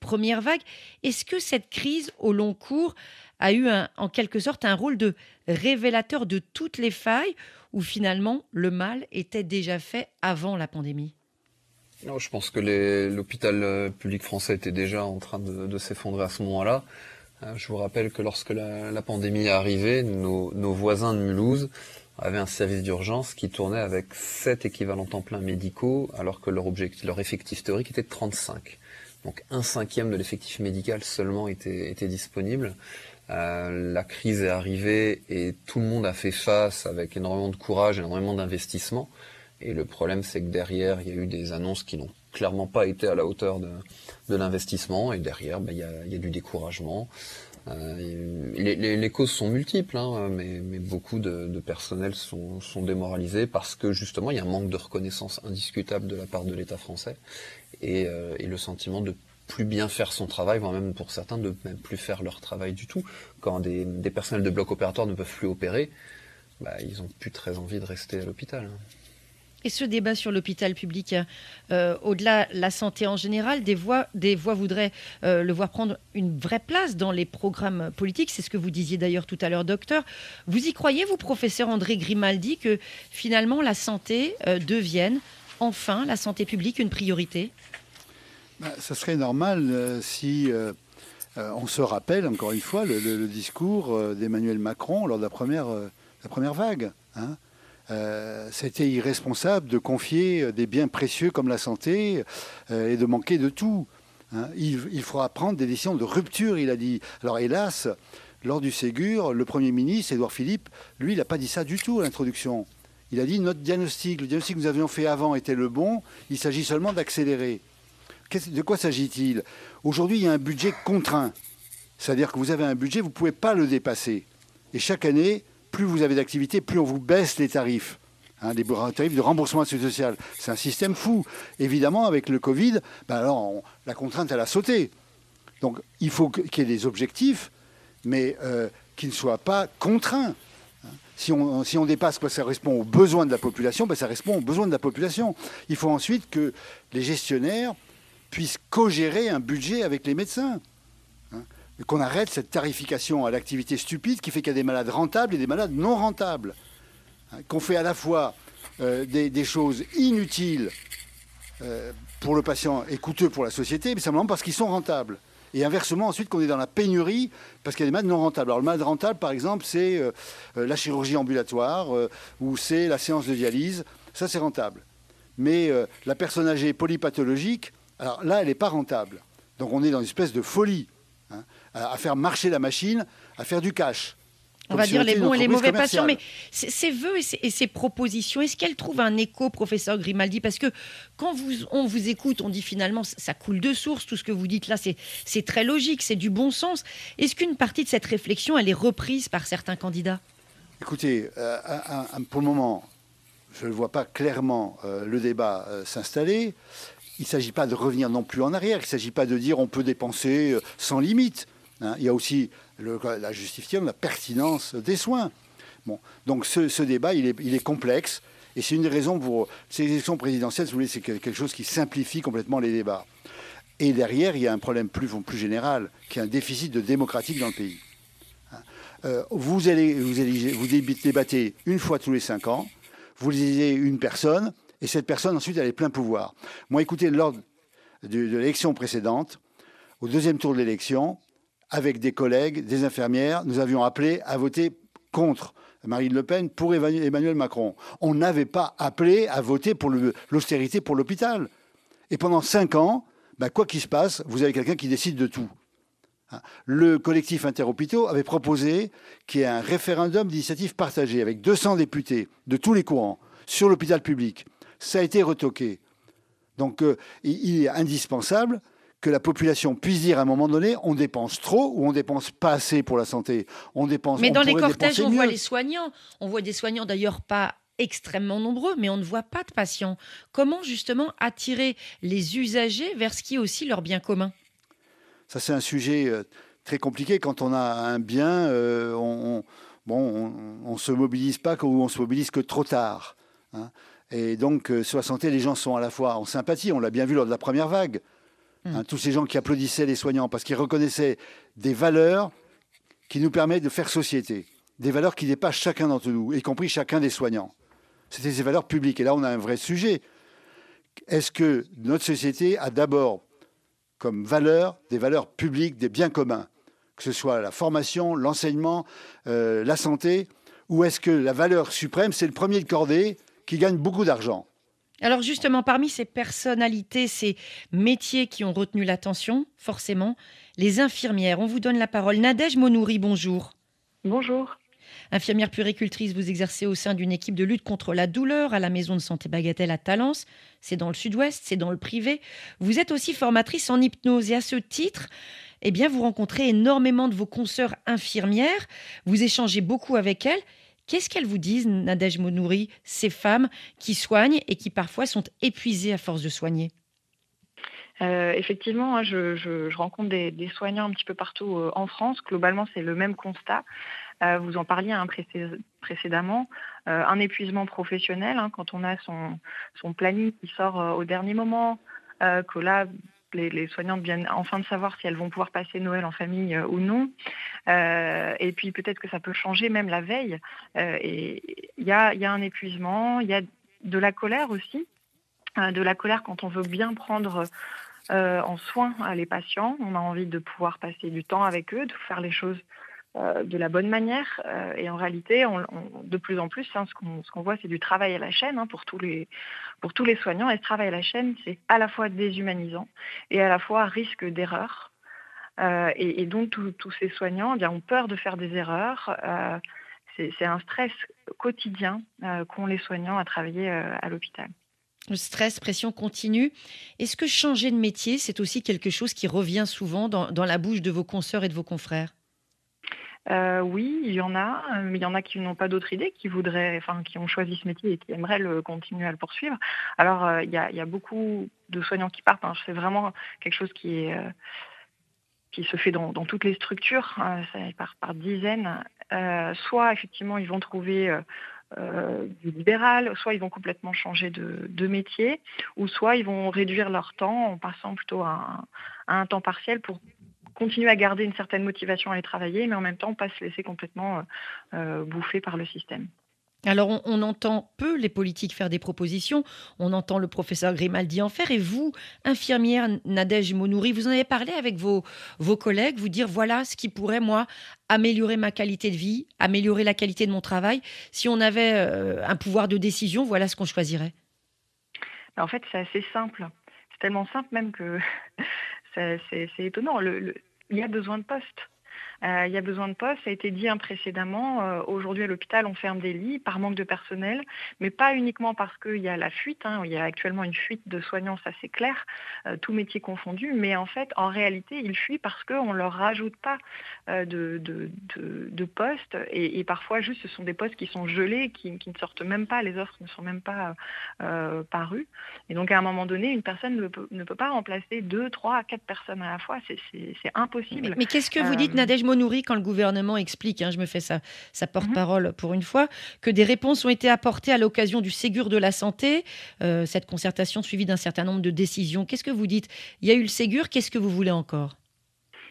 première vague. Est-ce que cette crise au long cours a eu en quelque sorte un rôle de révélateur de toutes les failles ou finalement le mal était déjà fait avant la pandémie? Non, je pense que l'hôpital euh, public français était déjà en train de, s'effondrer à ce moment-là. Euh, je vous rappelle que lorsque la, pandémie est arrivée, nos, voisins de Mulhouse avaient un service d'urgence qui tournait avec 7 équivalents temps plein médicaux, alors que leur, objectif, leur effectif théorique était de 35. Donc un cinquième de l'effectif médical seulement était, était disponible. Euh, la crise est arrivée et tout le monde a fait face avec énormément de courage énormément d'investissement. Et le problème, c'est que derrière, il y a eu des annonces qui n'ont clairement pas été à la hauteur de, l'investissement. Et derrière, bah, il, y a, du découragement. Euh, les, causes sont multiples, hein, mais, beaucoup de, personnels sont, démoralisés parce que justement, il y a un manque de reconnaissance indiscutable de la part de l'État français et, euh, le sentiment de plus bien faire son travail, voire même pour certains de même plus faire leur travail du tout. Quand des, personnels de bloc opératoire ne peuvent plus opérer, bah, ils n'ont plus très envie de rester à l'hôpital. Hein. Et ce débat sur l'hôpital public, euh, au-delà de la santé en général, des voix, voudraient euh, le voir prendre une vraie place dans les programmes politiques. C'est ce que vous disiez d'ailleurs tout à l'heure, docteur. Vous y croyez, vous, professeur André Grimaldi, que finalement la santé euh, devienne enfin la santé publique une priorité? Bah, Ça serait normal si on se rappelle, encore une fois, le, discours d'Emmanuel Macron lors de la première, la première vague. Hein Euh, C'était irresponsable de confier des biens précieux comme la santé euh, et de manquer de tout. Hein. Il, il, faudra prendre des décisions de rupture, il a dit. Alors hélas, lors du Ségur, le Premier ministre, Édouard Philippe, lui, il n'a pas dit ça du tout à l'introduction. Il a dit notre diagnostic, le diagnostic que nous avions fait avant était le bon, il s'agit seulement d'accélérer. De quoi s'agit-il? Aujourd'hui, il y a un budget contraint. C'est-à-dire que vous avez un budget, vous ne pouvez pas le dépasser. Et chaque année, plus vous avez d'activité, plus on vous baisse les tarifs. Hein, les tarifs de remboursement social. C'est un système fou. Évidemment, avec le Covid, ben alors la contrainte, elle a sauté. Donc il faut qu'il y ait des objectifs, mais euh, qui ne soient pas contraints. Si on, si on, dépasse, quoi, ça correspond aux besoins de la population, ben ça correspond aux besoins de la population. Il faut ensuite que les gestionnaires puissent co-gérer un budget avec les médecins qu'on arrête cette tarification à l'activité stupide qui fait qu'il y a des malades rentables et des malades non rentables. Hein, qu'on fait à la fois euh, des, choses inutiles euh, pour le patient et coûteux pour la société, mais simplement parce qu'ils sont rentables. Et inversement, ensuite, qu'on est dans la pénurie parce qu'il y a des malades non rentables. Alors, le malade rentable, par exemple, c'est euh, la chirurgie ambulatoire ou c'est la séance de dialyse. Ça, c'est rentable. Mais la personne âgée polypathologique, alors là, elle n'est pas rentable. Donc, on est dans une espèce de folie à faire marcher la machine, à faire du cash. On va dire les bons et les mauvais patients, mais ces vœux et ces, propositions, est-ce qu'elles trouvent un écho, professeur Grimaldi? Parce que quand vous, on vous écoute, on dit finalement, ça coule de source, tout ce que vous dites là, c'est très logique, c'est du bon sens. Est-ce qu'une partie de cette réflexion, elle est reprise par certains candidats? Écoutez, euh, pour le moment, je ne vois pas clairement euh, le débat euh, s'installer. Il ne s'agit pas de revenir non plus en arrière, il ne s'agit pas de dire on peut dépenser sans limite. Hein, il y a aussi la justification la pertinence des soins. Bon, donc ce, débat, il est, complexe. Et c'est une des raisons pour ces élections présidentielles, vous voulez, c'est quelque chose qui simplifie complètement les débats. Et derrière, il y a un problème plus, plus général, qui est un déficit de démocratique dans le pays. Hein, euh, vous, allez, vous, débattez une fois tous les cinq ans, vous élisez une personne, et cette personne, ensuite, elle est plein pouvoir. Moi, écoutez, lors de, de l'élection précédente, au deuxième tour de l'élection, avec des collègues, des infirmières, nous avions appelé à voter contre Marine Le Pen pour Emmanuel Macron. On n'avait pas appelé à voter pour l'austérité pour l'hôpital. Et pendant cinq ans, bah, quoi qu'il se passe, vous avez quelqu'un qui décide de tout. Hein. Le collectif Interhôpitaux avait proposé qu'il y ait un référendum d'initiative partagée avec 200 députés de tous les courants sur l'hôpital public. Ça a été retoqué. Donc euh, il est indispensable que la population puisse dire à un moment donné on dépense trop ou on dépense pas assez pour la santé. On dépense. Mais dans les cortèges, on voit les soignants. On voit des soignants d'ailleurs pas extrêmement nombreux, mais on ne voit pas de patients. Comment justement attirer les usagers vers ce qui est aussi leur bien commun? Ça, c'est un sujet euh, très compliqué. Quand on a un bien, euh, on, bon, on, se mobilise pas ou on se mobilise que trop tard. Hein. Et donc, euh, sur la santé, les gens sont à la fois en sympathie. On l'a bien vu lors de la première vague. Hein, mm. tous ces gens qui applaudissaient les soignants parce qu'ils reconnaissaient des valeurs qui nous permettent de faire société, des valeurs qui dépassent chacun d'entre nous, y compris chacun des soignants. C'était ces valeurs publiques. Et là, on a un vrai sujet. Est-ce que notre société a d'abord comme valeur des valeurs publiques, des biens communs, que ce soit la formation, l'enseignement, euh, la santé, ou est-ce que la valeur suprême, c'est le premier de cordée qui gagne beaucoup d'argent alors justement, parmi ces personnalités, ces métiers qui ont retenu l'attention, forcément, les infirmières. On vous donne la parole. Nadège Monouri, bonjour. Bonjour. Infirmière puricultrice, vous exercez au sein d'une équipe de lutte contre la douleur à la maison de santé Bagatelle à Talence. C'est dans le sud-ouest, c'est dans le privé. Vous êtes aussi formatrice en hypnose et à ce titre, eh bien, vous rencontrez énormément de vos consoeurs infirmières. Vous échangez beaucoup avec elles Qu'est-ce qu'elles vous disent, Nadège Monouri, ces femmes qui soignent et qui parfois sont épuisées à force de soigner? Euh, effectivement, hein, je, rencontre des, soignants un petit peu partout euh, en France. Globalement, c'est le même constat. Euh, vous en parliez hein, précédemment. un épuisement professionnel, hein, quand on a son, son planning qui sort au dernier moment, que là, les, soignantes viennent enfin de savoir si elles vont pouvoir passer Noël en famille euh, ou non. Euh, et puis peut-être que ça peut changer même la veille. Euh, et il y a, un épuisement, il y a de la colère aussi. de la colère quand on veut bien prendre en soin les patients. On a envie de pouvoir passer du temps avec eux, de faire les choses de la bonne manière. et en réalité, de plus en plus, hein, ce qu'on voit, c'est du travail à la chaîne hein, pour, tous les, pour tous les soignants. Et ce travail à la chaîne, c'est à la fois déshumanisant et à la fois risque d'erreur. Et, donc, tous ces soignants eh ont peur de faire des erreurs. c'est un stress quotidien qu'ont les soignants à travailler à l'hôpital. Le stress, pression continue. Est-ce que changer de métier, c'est aussi quelque chose qui revient souvent dans, la bouche de vos consoeurs et de vos confrères? Euh, oui, il y en a, mais il y en a qui n'ont pas d'autres idées, qui voudraient, enfin, qui ont choisi ce métier et qui aimeraient le, continuer à le poursuivre. Alors, euh, il, y a, beaucoup de soignants qui partent. Hein. C'est vraiment quelque chose qui euh, se fait dans, toutes les structures, hein. par dizaines. soit effectivement, ils vont trouver euh, du libéral, soit ils vont complètement changer de, métier, ou soit ils vont réduire leur temps en passant plutôt à un, temps partiel pour continuer à garder une certaine motivation à aller travailler, mais en même temps pas se laisser complètement euh, euh, bouffer par le système. Alors, on, entend peu les politiques faire des propositions, on entend le professeur Grimaldi en faire, et vous, infirmière Nadège Monouri, vous en avez parlé avec vos, vos collègues, vous dire voilà ce qui pourrait, moi, améliorer ma qualité de vie, améliorer la qualité de mon travail. Si on avait euh, un pouvoir de décision, voilà ce qu'on choisirait. En fait, c'est assez simple. C'est tellement simple même que c'est étonnant. il y a besoin de postes. Euh, il y a besoin de postes, ça a été dit précédemment. Euh, aujourd'hui, à l'hôpital, on ferme des lits par manque de personnel, mais pas uniquement parce qu'il y a la fuite. Hein. il y a actuellement une fuite de soignants, ça c'est clair, euh, tout métier confondu. Mais en fait, en réalité, ils fuient parce qu'on ne leur rajoute pas de, de, postes. Et, parfois, juste, ce sont des postes qui sont gelés, qui, ne sortent même pas, les offres ne sont même pas parues. Et donc, à un moment donné, une personne ne peut, ne peut pas remplacer deux, trois, quatre personnes à la fois. C'est impossible. Mais, qu'est-ce que vous dites, Nadège nourri quand le gouvernement explique, hein, je me fais sa, sa porte-parole pour une fois, que des réponses ont été apportées à l'occasion du Ségur de la santé, euh, cette concertation suivie d'un certain nombre de décisions. Qu'est-ce que vous dites? Il y a eu le Ségur, qu'est-ce que vous voulez encore?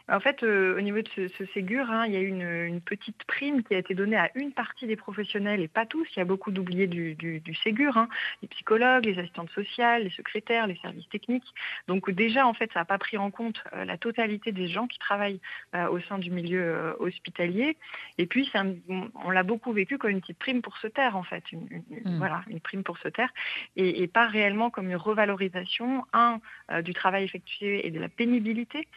En fait, euh, au niveau de ce, Ségur, hein, il y a eu une, petite prime qui a été donnée à une partie des professionnels et pas tous. Il y a beaucoup d'oubliés du, Ségur, hein. les psychologues, les assistantes sociales, les secrétaires, les services techniques. Donc déjà, en fait, ça n'a pas pris en compte euh, la totalité des gens qui travaillent euh, au sein du milieu hospitalier. Et puis, on l'a beaucoup vécu comme une petite prime pour se taire, en fait. Une, mmh. Voilà, une prime pour se taire. Et, pas réellement comme une revalorisation, un, du travail effectué et de la pénibilité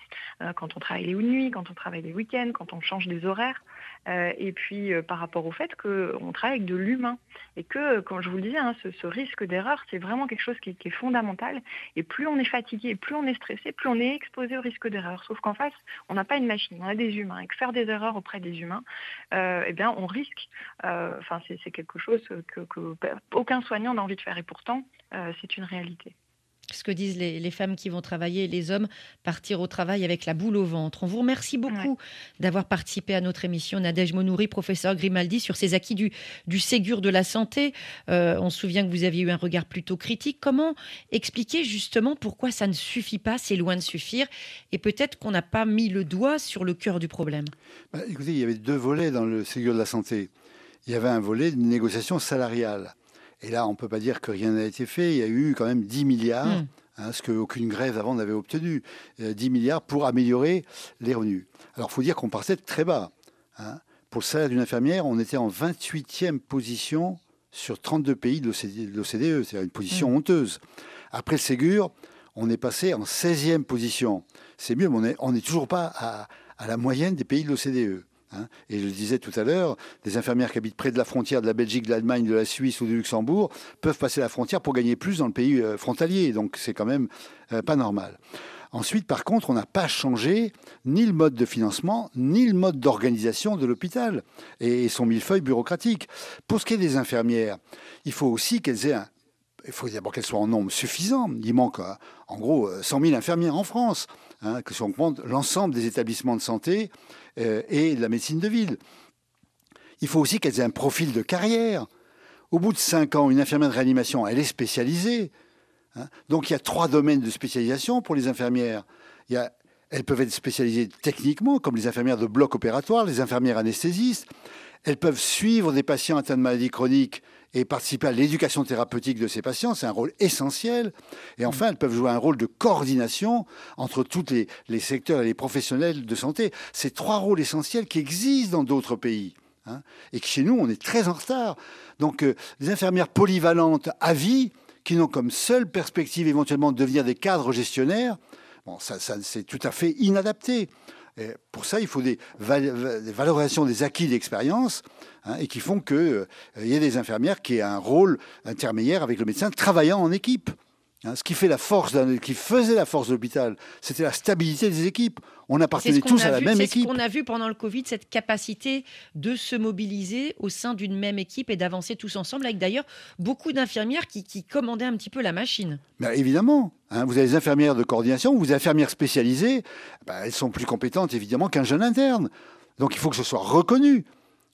quand on travaille les nuits, quand on travaille les week-ends, quand on change des horaires. Euh, et puis euh, par rapport au fait qu'on travaille avec de l'humain. Et que, comme je vous le disais, hein, ce, risque d'erreur, c'est vraiment quelque chose qui, est fondamental. Et plus on est fatigué, plus on est stressé, plus on est exposé au risque d'erreur. Sauf qu'en face, on n'a pas une machine, on a des humains. Et que faire des erreurs auprès des humains, euh, eh bien, on risque. Enfin, c'est quelque chose que, aucun soignant n'a envie de faire. Et pourtant, c'est une réalité ce que disent les, femmes qui vont travailler et les hommes partir au travail avec la boule au ventre. On vous remercie beaucoup d'avoir participé à notre émission. Nadège Monouri, professeur Grimaldi, sur ces acquis du, du Ségur de la santé. Euh, on se souvient que vous aviez eu un regard plutôt critique. Comment expliquer justement pourquoi ça ne suffit pas, c'est loin de suffire, et peut-être qu'on n'a pas mis le doigt sur le cœur du problème? Bah, Écoutez, il y avait deux volets dans le Ségur de la santé. Il y avait un volet de négociation salariale et là, on ne peut pas dire que rien n'a été fait. Il y a eu quand même 10 milliards, hmm. hein, ce qu'aucune grève avant n'avait obtenu. 10 euh, milliards pour améliorer les revenus. Alors, il faut dire qu'on partait de très bas. Hein. Pour le salaire d'une infirmière, on était en 28e position sur 32 pays de l'OCDE. C'est une position hmm. honteuse. Après le Ségur, on est passé en 16e position. C'est mieux, mais on n'est toujours pas à, à la moyenne des pays de l'OCDE. Hein. Et je le disais tout à l'heure, des infirmières qui habitent près de la frontière de la Belgique, de l'Allemagne, de la Suisse ou du Luxembourg peuvent passer la frontière pour gagner plus dans le pays euh, frontalier. Donc c'est quand même euh, pas normal. Ensuite, par contre, on n'a pas changé ni le mode de financement, ni le mode d'organisation de l'hôpital et son millefeuille bureaucratique. Pour ce qui est des infirmières, il faut aussi qu'elles aient un, il faut d'abord qu'elles soient en nombre suffisant. Il manque euh, en gros 100 000 infirmières en France, hein, que si on compte l'ensemble des établissements de santé et de la médecine de ville. Il faut aussi qu'elles aient un profil de carrière. Au bout de 5 ans, une infirmière de réanimation, elle est spécialisée. Hein. Donc il y a trois domaines de spécialisation pour les infirmières. Elles peuvent être spécialisées techniquement, comme les infirmières de bloc opératoire, les infirmières anesthésistes. Elles peuvent suivre des patients atteints de maladies chroniques et participer à l'éducation thérapeutique de ces patients. C'est un rôle essentiel. Et enfin, elles peuvent jouer un rôle de coordination entre tous les, secteurs et les professionnels de santé. C'est trois rôles essentiels qui existent dans d'autres pays. Hein, et que chez nous, on est très en retard. Donc, euh, des infirmières polyvalentes à vie, qui n'ont comme seule perspective éventuellement de devenir des cadres gestionnaires, bon, ça, c'est tout à fait inadapté. Pour ça, il faut des, valorisations des acquis d'expérience hein, et qui font qu'il euh, y ait des infirmières qui aient un rôle intermédiaire avec le médecin travaillant en équipe. Hein, ce qui fait la force, qui faisait la force de l'hôpital, c'était la stabilité des équipes. On appartenait tous à la même équipe. Ce qu'on a vu pendant le Covid, cette capacité de se mobiliser au sein d'une même équipe et d'avancer tous ensemble, avec d'ailleurs beaucoup d'infirmières qui, commandaient un petit peu la machine. Mais évidemment, hein, vous avez des infirmières de coordination, vous avez des infirmières spécialisées, bah, elles sont plus compétentes évidemment qu'un jeune interne. Donc il faut que ce soit reconnu.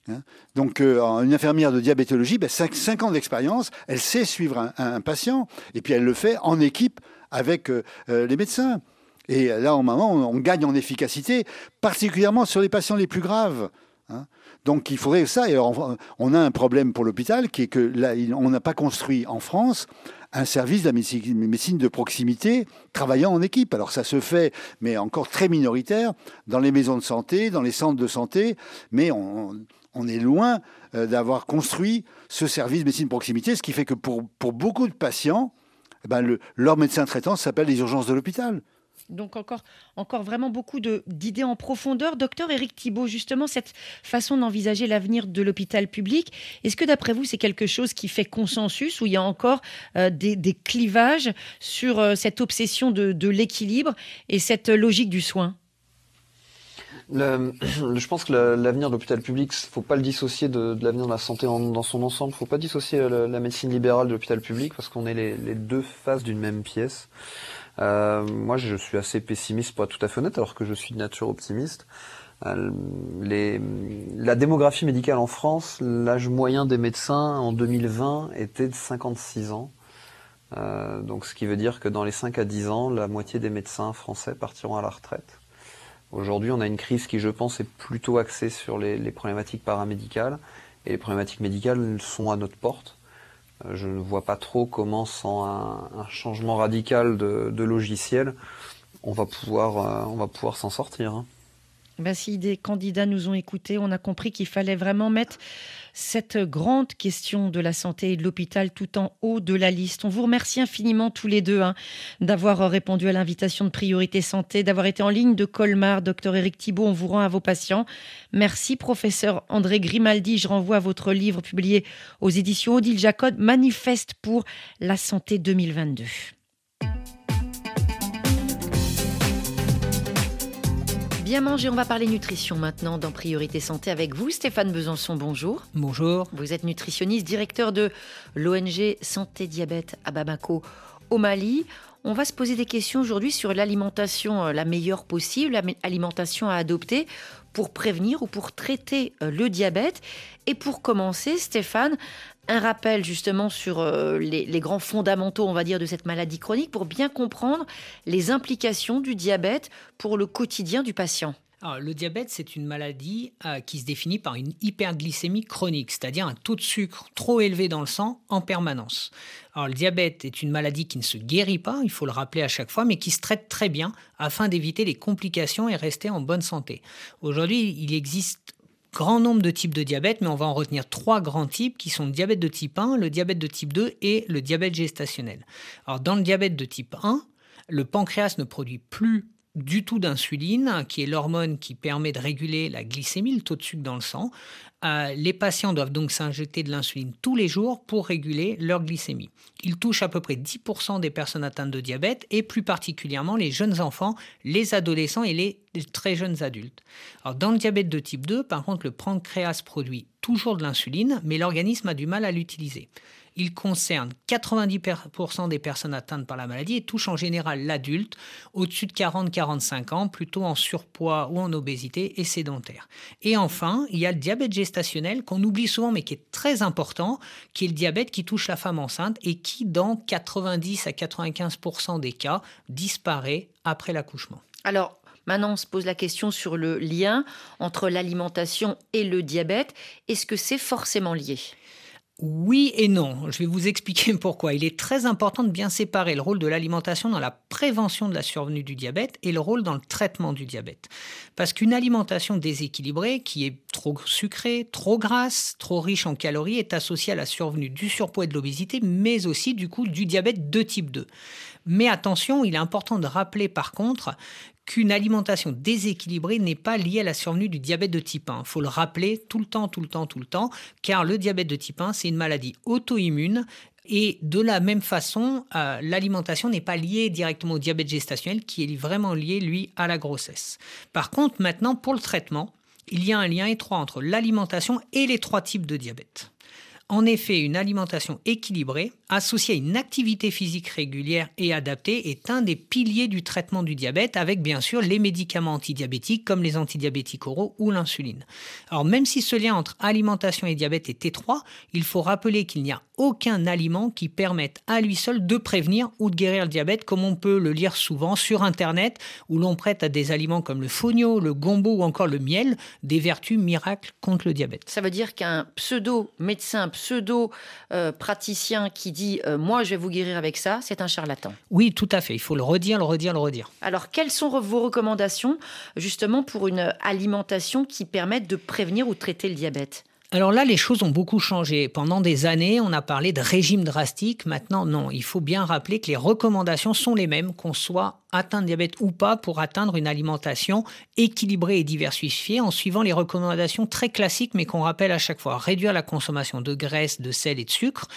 Hein. Donc, euh, une infirmière de diabétologie, 5, ben, ans d'expérience, elle sait suivre un, patient, et puis elle le fait en équipe avec euh, euh, les médecins. Et là, en moment, on, gagne en efficacité, particulièrement sur les patients les plus graves. Hein. Donc, il faudrait ça. Et on, a un problème pour l'hôpital qui est que là, on n'a pas construit en France un service de la médecine de proximité travaillant en équipe. Alors ça se fait, mais encore très minoritaire, dans les maisons de santé, dans les centres de santé, mais on, on est loin euh, d'avoir construit ce service de médecine de proximité, ce qui fait que pour, beaucoup de patients, eh ben le, leur médecin traitant s'appelle les urgences de l'hôpital. Donc encore, encore vraiment beaucoup d'idées en profondeur. Docteur Éric Thibault, justement, cette façon d'envisager l'avenir de l'hôpital public, est-ce que d'après vous, c'est quelque chose qui fait consensus ou il y a encore euh, des, clivages sur euh, cette obsession de l'équilibre et cette logique du soin? je pense que l'avenir de l'hôpital public, il faut pas le dissocier de, l'avenir de la santé dans son ensemble. Il faut pas dissocier la, médecine libérale de l'hôpital public parce qu'on est les, deux faces d'une même pièce. Euh, moi, je suis assez pessimiste être tout à fait honnête, alors que je suis de nature optimiste. Euh, la démographie médicale en France, l'âge moyen des médecins en 2020 était de 56 ans. Euh, donc, ce qui veut dire que dans les 5 à 10 ans, la moitié des médecins français partiront à la retraite. Aujourd'hui, on a une crise qui, je pense, est plutôt axée sur les, problématiques paramédicales. Et les problématiques médicales sont à notre porte. Euh, je ne vois pas trop comment, sans un, changement radical de, logiciel, on va pouvoir, euh, s'en sortir. Hein. Ben, si des candidats nous ont écoutés, on a compris qu'il fallait vraiment mettre cette grande question de la santé et de l'hôpital tout en haut de la liste. On vous remercie infiniment tous les deux hein, d'avoir répondu à l'invitation de Priorité Santé, d'avoir été en ligne de Colmar. Docteur Éric Thibault, on vous rend à vos patients. Merci, professeur André Grimaldi. Je renvoie à votre livre publié aux éditions Odile Jacob, Manifeste pour la santé 2022. Bien manger, on va parler nutrition maintenant dans Priorité Santé avec vous, Stéphane Besançon. Bonjour. Bonjour. Vous êtes nutritionniste, directeur de l'ONG Santé Diabète à Bamako au Mali. On va se poser des questions aujourd'hui sur l'alimentation euh, la meilleure possible, l'alimentation à adopter pour prévenir ou pour traiter euh, le diabète. Et pour commencer, Stéphane, un rappel justement sur euh, les, grands fondamentaux, on va dire, de cette maladie chronique pour bien comprendre les implications du diabète pour le quotidien du patient. Le diabète, c'est une maladie euh, qui se définit par une hyperglycémie chronique, c'est-à-dire un taux de sucre trop élevé dans le sang en permanence. Le diabète est une maladie qui ne se guérit pas, il faut le rappeler à chaque fois, mais qui se traite très bien afin d'éviter les complications et rester en bonne santé. Aujourd'hui, il existe grand nombre de types de diabète, mais on va en retenir trois grands types qui sont le diabète de type 1, le diabète de type 2 et le diabète gestationnel. Alors dans le diabète de type 1, le pancréas ne produit plus du tout d'insuline, qui est l'hormone qui permet de réguler la glycémie, le taux de sucre dans le sang. Euh, les patients doivent donc s'injecter de l'insuline tous les jours pour réguler leur glycémie. Il touche à peu près 10% des personnes atteintes de diabète et plus particulièrement les jeunes enfants, les adolescents et les très jeunes adultes. Dans le diabète de type 2, par contre, le pancréas produit toujours de l'insuline, mais l'organisme a du mal à l'utiliser. Il concerne 90% des personnes atteintes par la maladie et touche en général l'adulte au-dessus de 40-45 ans, plutôt en surpoids ou en obésité et sédentaire. Et enfin, il y a le diabète gestationnel qu'on oublie souvent mais qui est très important, qui est le diabète qui touche la femme enceinte et qui, dans 90 à 95% des cas, disparaît après l'accouchement. Alors, Maintenant, on se pose la question sur le lien entre l'alimentation et le diabète. Est-ce que c'est forcément lié? Oui et non. Je vais vous expliquer pourquoi. Il est très important de bien séparer le rôle de l'alimentation dans la prévention de la survenue du diabète et le rôle dans le traitement du diabète. Parce qu'une alimentation déséquilibrée, qui est trop sucrée, trop grasse, trop riche en calories, est associée à la survenue du surpoids et de l'obésité, mais aussi du coup du diabète de type 2. Mais attention, il est important de rappeler par contre qu'une alimentation déséquilibrée n'est pas liée à la survenue du diabète de type 1. Il faut le rappeler tout le temps, tout le temps, tout le temps, car le diabète de type 1, c'est une maladie auto-immune et de la même façon, euh, l'alimentation n'est pas liée directement au diabète gestationnel, qui est vraiment lié, lui, à la grossesse. Par contre, maintenant, pour le traitement, il y a un lien étroit entre l'alimentation et les trois types de diabète. En effet, une alimentation équilibrée, associée à une activité physique régulière et adaptée, est un des piliers du traitement du diabète, avec bien sûr les médicaments antidiabétiques comme les antidiabétiques oraux ou l'insuline. Alors même si ce lien entre alimentation et diabète est étroit, il faut rappeler qu'il n'y a aucun aliment qui permette à lui seul de prévenir ou de guérir le diabète, comme on peut le lire souvent sur Internet, où l'on prête à des aliments comme le fonio, le gombo ou encore le miel des vertus miracles contre le diabète. Ça veut dire qu'un pseudo-médecin, pseudo-praticien qui dit euh, Moi, je vais vous guérir avec ça, c'est un charlatan. Oui, tout à fait. Il faut le redire, le redire, le redire. Alors, quelles sont vos recommandations justement pour une alimentation qui permette de prévenir ou traiter le diabète? Alors là, les choses ont beaucoup changé. Pendant des années, on a parlé de régime drastique. Maintenant, non. Il faut bien rappeler que les recommandations sont les mêmes, qu'on soit atteint de diabète ou pas, pour atteindre une alimentation équilibrée et diversifiée en suivant les recommandations très classiques, mais qu'on rappelle à chaque fois. Réduire la consommation de graisse, de sel et de sucre.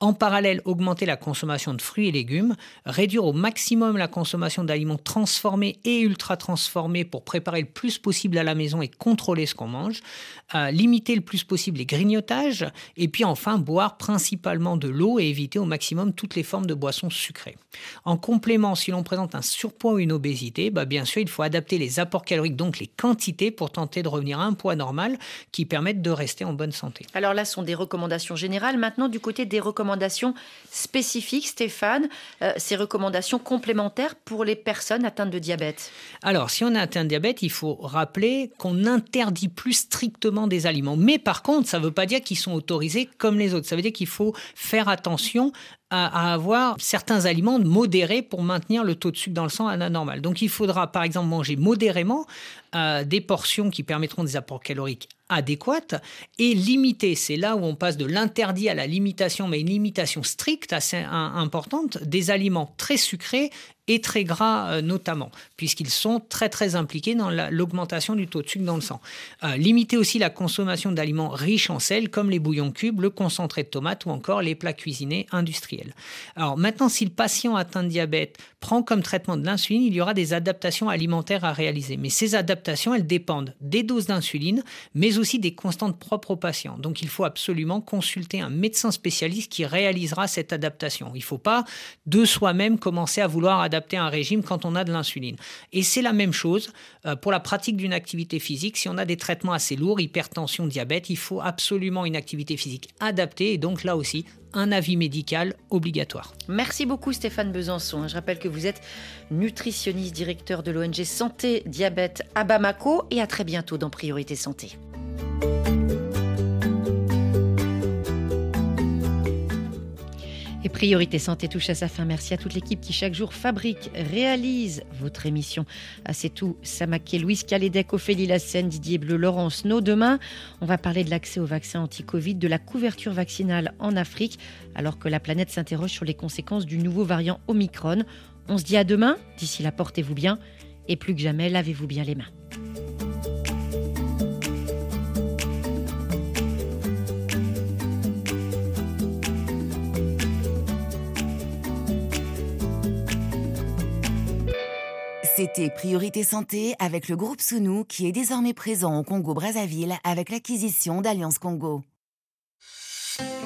En parallèle, augmenter la consommation de fruits et légumes. Réduire au maximum la consommation d'aliments transformés et ultra transformés pour préparer le plus possible à la maison et contrôler ce qu'on mange. Euh, limiter le plus possible les grignotages, et puis enfin boire principalement de l'eau et éviter au maximum toutes les formes de boissons sucrées. En complément, si l'on présente un surpoids ou une obésité, bah bien sûr, il faut adapter les apports caloriques, donc les quantités, pour tenter de revenir à un poids normal qui permette de rester en bonne santé. Alors là, ce sont des recommandations générales. Maintenant, du côté des recommandations spécifiques, Stéphane, euh, ces recommandations complémentaires pour les personnes atteintes de diabète Alors, si on a atteint de diabète, il faut rappeler qu'on n'interdit plus strictement des aliments. Mais par contre, ça ne veut pas dire qu'ils sont autorisés comme les autres. Ça veut dire qu'il faut faire attention à, avoir certains aliments modérés pour maintenir le taux de sucre dans le sang à la normale. Donc il faudra par exemple manger modérément euh, des portions qui permettront des apports caloriques adéquates et limiter, c'est là où on passe de l'interdit à la limitation, mais une limitation stricte assez importante, des aliments très sucrés et très gras euh, notamment, puisqu'ils sont très très impliqués dans l'augmentation du taux de sucre dans le sang. Euh, limiter aussi la consommation d'aliments riches en sel, comme les bouillons cubes, le concentré de tomate ou encore les plats cuisinés industriels. Alors maintenant, si le patient atteint de diabète prend comme traitement de l'insuline, il y aura des adaptations alimentaires à réaliser. Mais ces adaptations, elles dépendent des doses d'insuline, mais aussi des constantes propres au patient. Donc il faut absolument consulter un médecin spécialiste qui réalisera cette adaptation. Il ne faut pas de soi-même commencer à vouloir adapter un régime quand on a de l'insuline. Et c'est la même chose euh, pour la pratique d'une activité physique. Si on a des traitements assez lourds, hypertension, diabète, il faut absolument une activité physique adaptée et donc là aussi un avis médical obligatoire. Merci beaucoup Stéphane Besançon. Je rappelle que vous êtes nutritionniste, directeur de l'ONG Santé Diabète à Bamako et à très bientôt dans Priorité Santé. Et Priorité Santé touche à sa fin. Merci à toute l'équipe qui chaque jour fabrique, réalise votre émission. Ah, c'est tout. Samaké, Louise Ophélie Lassène, Didier Bleu, Laurence No. Demain, on va parler de l'accès au vaccin anti-Covid, de la couverture vaccinale en Afrique, alors que la planète s'interroge sur les conséquences du nouveau variant Omicron. On se dit à demain. D'ici là, portez-vous bien. Et plus que jamais, lavez-vous bien les mains. C'était Priorité Santé avec le groupe Sounou qui est désormais présent au Congo-Brazzaville avec l'acquisition d'Alliance Congo.